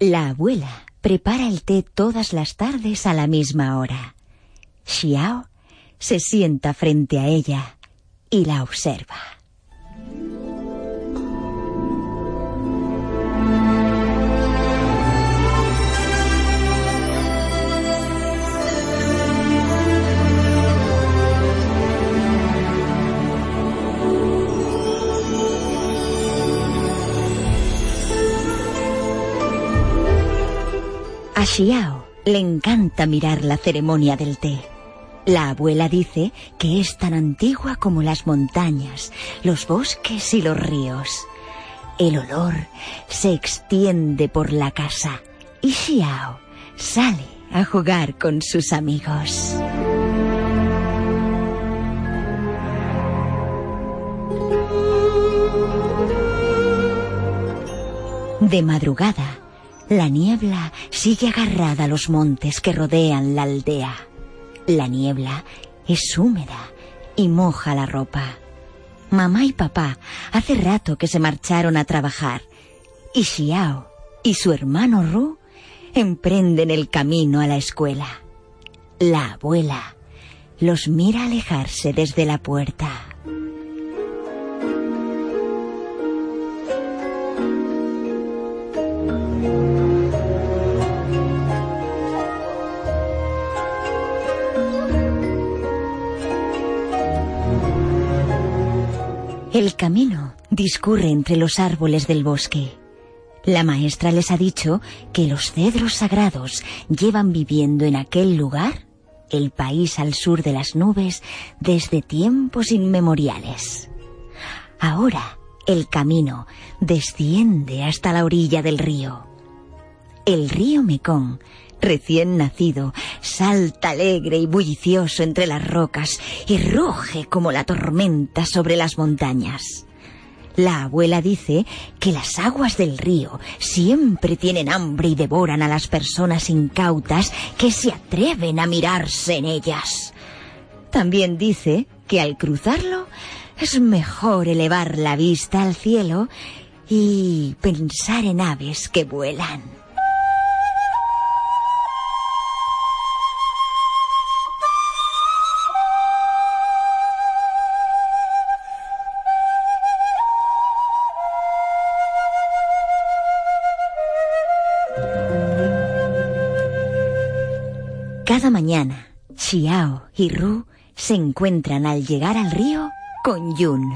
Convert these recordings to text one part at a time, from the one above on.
La abuela prepara el té todas las tardes a la misma hora. Xiao se sienta frente a ella y la observa. Xiao le encanta mirar la ceremonia del té. La abuela dice que es tan antigua como las montañas, los bosques y los ríos. El olor se extiende por la casa y Xiao sale a jugar con sus amigos. De madrugada, la niebla sigue agarrada a los montes que rodean la aldea. La niebla es húmeda y moja la ropa. Mamá y papá hace rato que se marcharon a trabajar y Xiao y su hermano Ru emprenden el camino a la escuela. La abuela los mira alejarse desde la puerta. El camino discurre entre los árboles del bosque. La maestra les ha dicho que los cedros sagrados llevan viviendo en aquel lugar, el país al sur de las nubes, desde tiempos inmemoriales. Ahora el camino desciende hasta la orilla del río. El río Mekong recién nacido, salta alegre y bullicioso entre las rocas y ruge como la tormenta sobre las montañas. La abuela dice que las aguas del río siempre tienen hambre y devoran a las personas incautas que se atreven a mirarse en ellas. También dice que al cruzarlo es mejor elevar la vista al cielo y pensar en aves que vuelan. Mañana, Xiao y Ru se encuentran al llegar al río con Yun.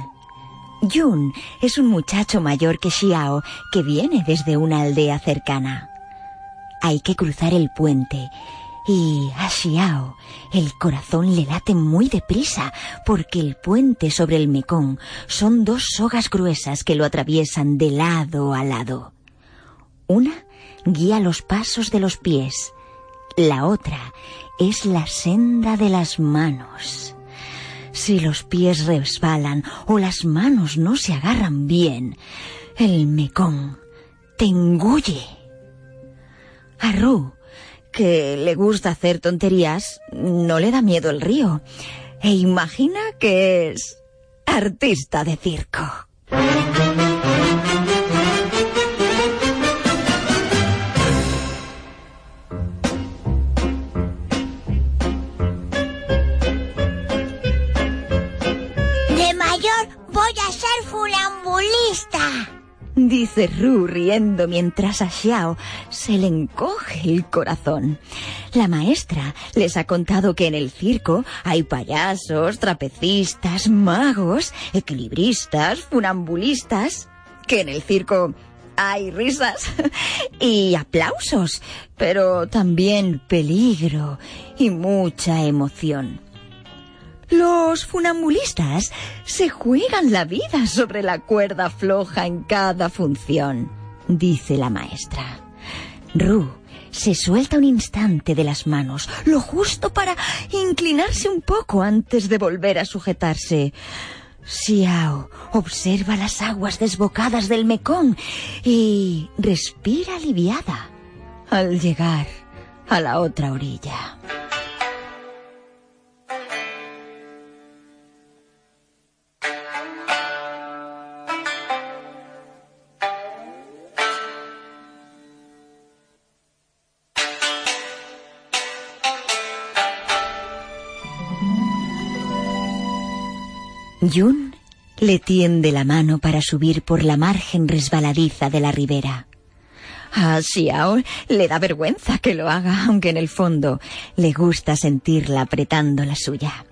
Yun es un muchacho mayor que Xiao que viene desde una aldea cercana. Hay que cruzar el puente y a Xiao el corazón le late muy deprisa porque el puente sobre el Mekong son dos sogas gruesas que lo atraviesan de lado a lado. Una guía los pasos de los pies la otra es la senda de las manos. Si los pies resbalan o las manos no se agarran bien, el mecón te engulle. A Ru, que le gusta hacer tonterías, no le da miedo el río e imagina que es artista de circo. Dice Ru riendo mientras a Xiao se le encoge el corazón. La maestra les ha contado que en el circo hay payasos, trapecistas, magos, equilibristas, funambulistas, que en el circo hay risas y aplausos, pero también peligro y mucha emoción. Los funambulistas se juegan la vida sobre la cuerda floja en cada función, dice la maestra. Ru se suelta un instante de las manos, lo justo para inclinarse un poco antes de volver a sujetarse. Xiao observa las aguas desbocadas del Mekong y respira aliviada al llegar a la otra orilla. Yun le tiende la mano para subir por la margen resbaladiza de la ribera. A Xiao le da vergüenza que lo haga, aunque en el fondo le gusta sentirla apretando la suya.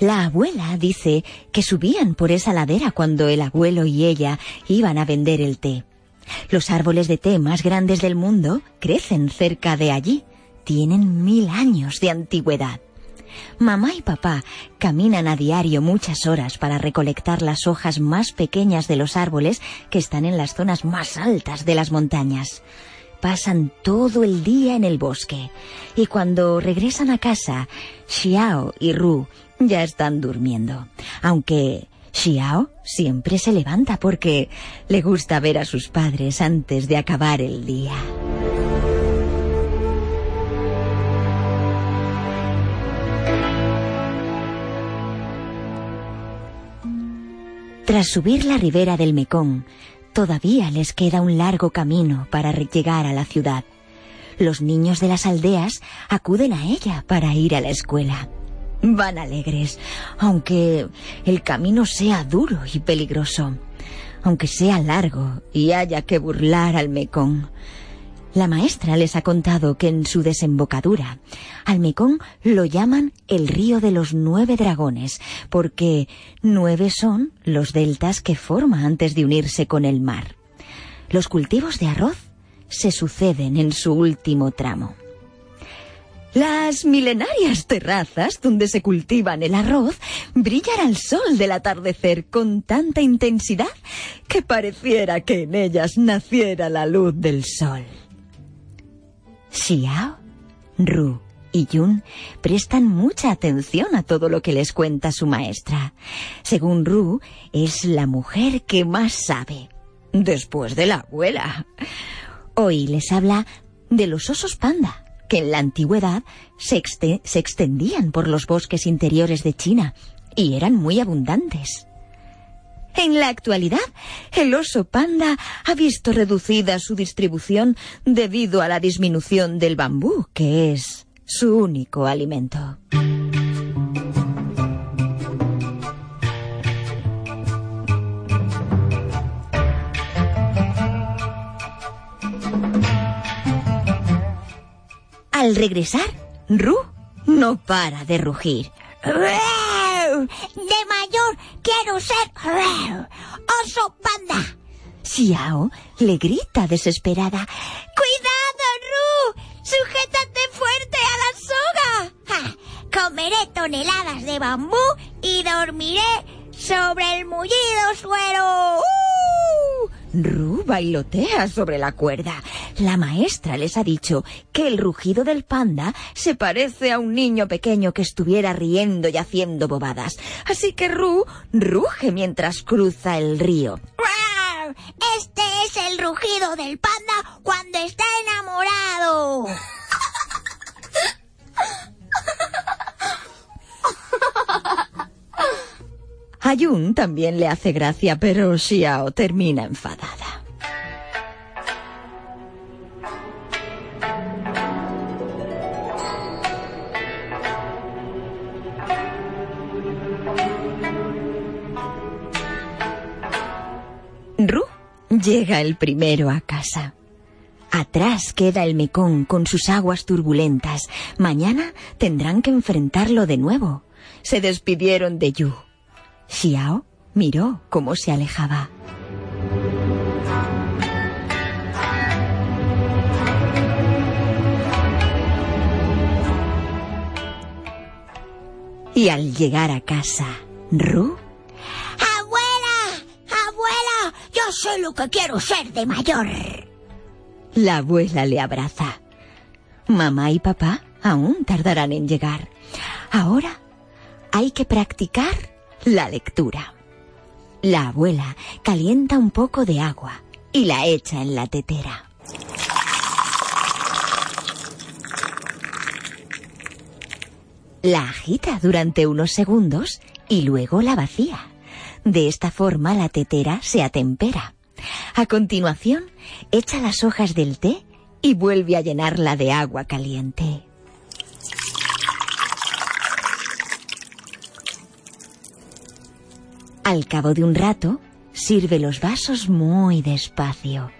La abuela dice que subían por esa ladera cuando el abuelo y ella iban a vender el té. Los árboles de té más grandes del mundo crecen cerca de allí. Tienen mil años de antigüedad. Mamá y papá caminan a diario muchas horas para recolectar las hojas más pequeñas de los árboles que están en las zonas más altas de las montañas. Pasan todo el día en el bosque y cuando regresan a casa, Xiao y Ru ya están durmiendo. Aunque Xiao siempre se levanta porque le gusta ver a sus padres antes de acabar el día. Tras subir la ribera del Mekong, todavía les queda un largo camino para llegar a la ciudad. Los niños de las aldeas acuden a ella para ir a la escuela. Van alegres, aunque el camino sea duro y peligroso, aunque sea largo y haya que burlar al Mekong. La maestra les ha contado que en su desembocadura al Mekong lo llaman el río de los nueve dragones, porque nueve son los deltas que forma antes de unirse con el mar. Los cultivos de arroz se suceden en su último tramo. Las milenarias terrazas donde se cultivan el arroz brillan al sol del atardecer con tanta intensidad que pareciera que en ellas naciera la luz del sol. Xiao, Ru y Yun prestan mucha atención a todo lo que les cuenta su maestra. Según Ru, es la mujer que más sabe, después de la abuela. Hoy les habla de los osos panda, que en la antigüedad se, se extendían por los bosques interiores de China y eran muy abundantes. En la actualidad, el oso panda ha visto reducida su distribución debido a la disminución del bambú, que es su único alimento. Al regresar, Ru no para de rugir. De quiero ser oso panda. Xiao le grita desesperada. ¡Cuidado, Ru! ¡Sujétate fuerte a la soga! Comeré toneladas de bambú y dormiré sobre el mullido suelo. ¡Uh! Ru bailotea sobre la cuerda. La maestra les ha dicho que el rugido del panda se parece a un niño pequeño que estuviera riendo y haciendo bobadas. Así que Ru ruge mientras cruza el río. Este es el rugido del panda cuando está enamorado. A Yun también le hace gracia, pero Xiao termina enfadada. Llega el primero a casa. Atrás queda el Mekong con sus aguas turbulentas. Mañana tendrán que enfrentarlo de nuevo. Se despidieron de Yu. Xiao miró cómo se alejaba. Y al llegar a casa, Ru... Sé lo que quiero ser de mayor. La abuela le abraza. Mamá y papá aún tardarán en llegar. Ahora hay que practicar la lectura. La abuela calienta un poco de agua y la echa en la tetera. La agita durante unos segundos y luego la vacía. De esta forma la tetera se atempera. A continuación, echa las hojas del té y vuelve a llenarla de agua caliente. Al cabo de un rato, sirve los vasos muy despacio,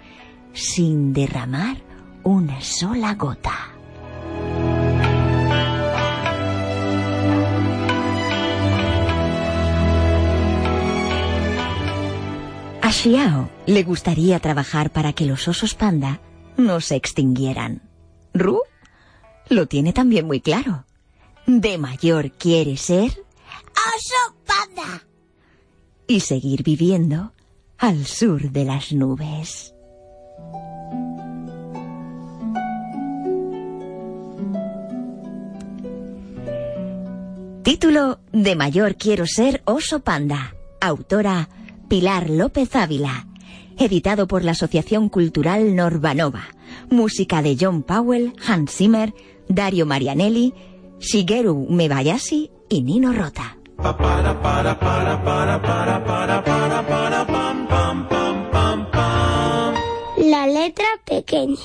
sin derramar una sola gota. Xiao le gustaría trabajar para que los osos panda no se extinguieran. Ru lo tiene también muy claro. De mayor quiere ser ¡Oso panda! y seguir viviendo al sur de las nubes. Título De mayor quiero ser oso panda. Autora Pilar López Ávila. Editado por la Asociación Cultural Norbanova. Música de John Powell, Hans Zimmer, Dario Marianelli, Shigeru Mebayashi y Nino Rota. La letra pequeña.